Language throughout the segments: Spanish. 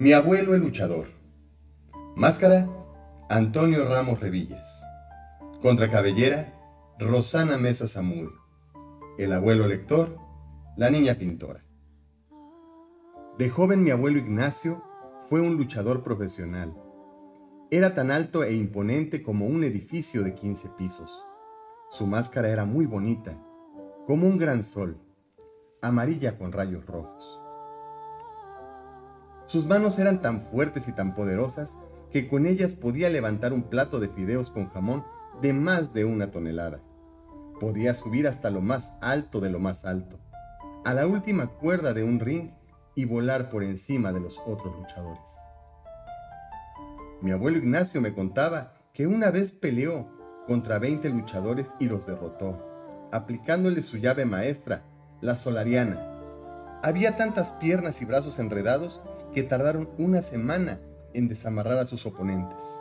Mi abuelo el luchador. Máscara, Antonio Ramos Revillas. Contracabellera, Rosana Mesa Zamudio. El abuelo lector, la niña pintora. De joven mi abuelo Ignacio fue un luchador profesional. Era tan alto e imponente como un edificio de 15 pisos. Su máscara era muy bonita, como un gran sol, amarilla con rayos rojos. Sus manos eran tan fuertes y tan poderosas que con ellas podía levantar un plato de fideos con jamón de más de una tonelada. Podía subir hasta lo más alto de lo más alto, a la última cuerda de un ring y volar por encima de los otros luchadores. Mi abuelo Ignacio me contaba que una vez peleó contra 20 luchadores y los derrotó, aplicándole su llave maestra, la solariana. Había tantas piernas y brazos enredados que tardaron una semana en desamarrar a sus oponentes.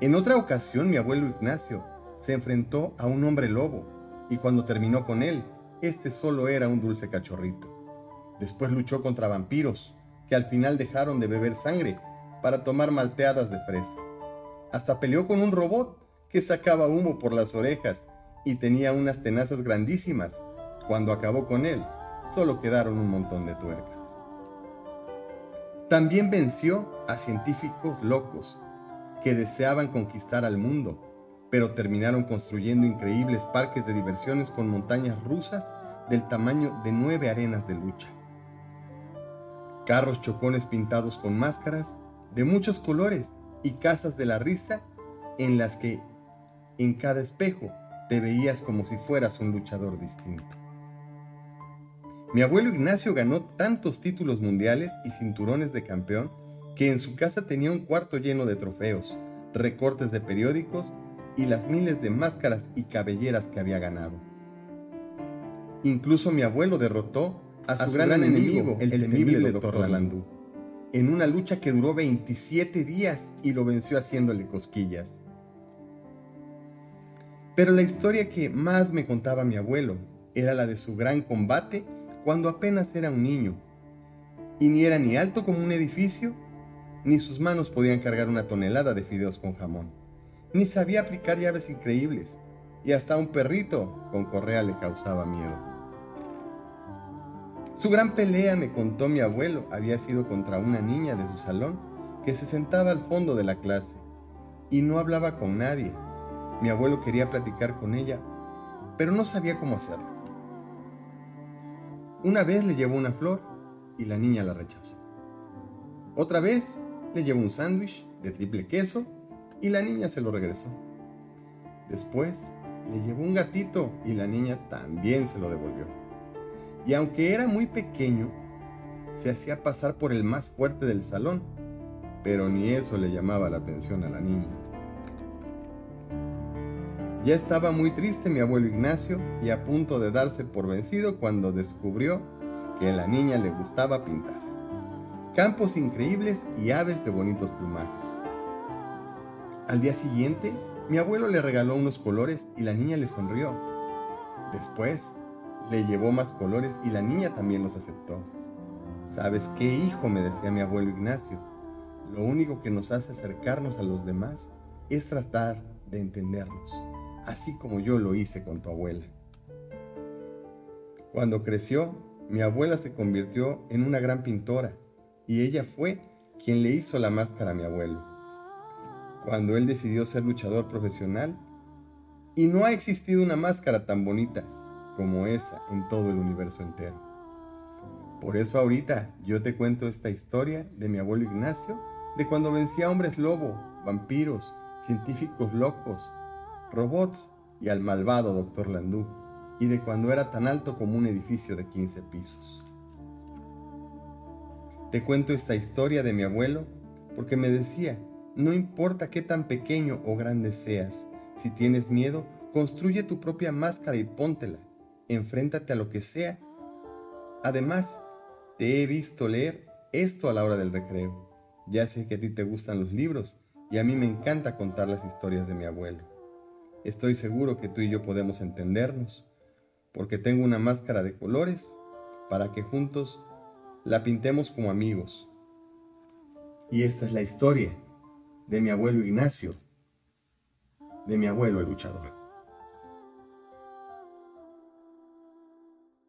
En otra ocasión mi abuelo Ignacio se enfrentó a un hombre lobo y cuando terminó con él, este solo era un dulce cachorrito. Después luchó contra vampiros, que al final dejaron de beber sangre para tomar malteadas de fresa. Hasta peleó con un robot que sacaba humo por las orejas y tenía unas tenazas grandísimas. Cuando acabó con él, solo quedaron un montón de tuercas. También venció a científicos locos que deseaban conquistar al mundo, pero terminaron construyendo increíbles parques de diversiones con montañas rusas del tamaño de nueve arenas de lucha. Carros chocones pintados con máscaras de muchos colores y casas de la risa en las que en cada espejo te veías como si fueras un luchador distinto. Mi abuelo Ignacio ganó tantos títulos mundiales y cinturones de campeón que en su casa tenía un cuarto lleno de trofeos, recortes de periódicos y las miles de máscaras y cabelleras que había ganado. Incluso mi abuelo derrotó a su, gran, enemigo, el, temible Dr. Landú, en una lucha que duró 27 días y lo venció haciéndole cosquillas. Pero la historia que más me contaba mi abuelo era la de su gran combate cuando apenas era un niño, y ni era ni alto como un edificio, ni sus manos podían cargar una tonelada de fideos con jamón, ni sabía aplicar llaves increíbles, y hasta un perrito con correa le causaba miedo. Su gran pelea, me contó mi abuelo, había sido contra una niña de su salón que se sentaba al fondo de la clase y no hablaba con nadie. Mi abuelo quería platicar con ella, pero no sabía cómo hacerlo. Una vez le llevó una flor y la niña la rechazó. Otra vez le llevó un sándwich de triple queso y la niña se lo regresó. Después le llevó un gatito y la niña también se lo devolvió. Y aunque era muy pequeño, se hacía pasar por el más fuerte del salón, pero ni eso le llamaba la atención a la niña. Ya estaba muy triste mi abuelo Ignacio y a punto de darse por vencido cuando descubrió que a la niña le gustaba pintar. Campos increíbles y aves de bonitos plumajes. Al día siguiente, mi abuelo le regaló unos colores y la niña le sonrió. Después, le llevó más colores y la niña también los aceptó. ¿Sabes qué, hijo? me decía mi abuelo Ignacio. Lo único que nos hace acercarnos a los demás es tratar de entendernos así como yo lo hice con tu abuela. Cuando creció, mi abuela se convirtió en una gran pintora y ella fue quien le hizo la máscara a mi abuelo. Cuando él decidió ser luchador profesional, y no ha existido una máscara tan bonita como esa en todo el universo entero. Por eso ahorita yo te cuento esta historia de mi abuelo Ignacio, de cuando vencía a hombres lobo, vampiros, científicos locos, robots y al malvado Dr. Landú, y de cuando era tan alto como un edificio de 15 pisos. Te cuento esta historia de mi abuelo porque me decía, no importa qué tan pequeño o grande seas, si tienes miedo, construye tu propia máscara y póntela, enfréntate a lo que sea. Además, te he visto leer esto a la hora del recreo. Ya sé que a ti te gustan los libros y a mí me encanta contar las historias de mi abuelo. Estoy seguro que tú y yo podemos entendernos, porque tengo una máscara de colores para que juntos la pintemos como amigos. Y esta es la historia de mi abuelo Ignacio, de mi abuelo el luchador.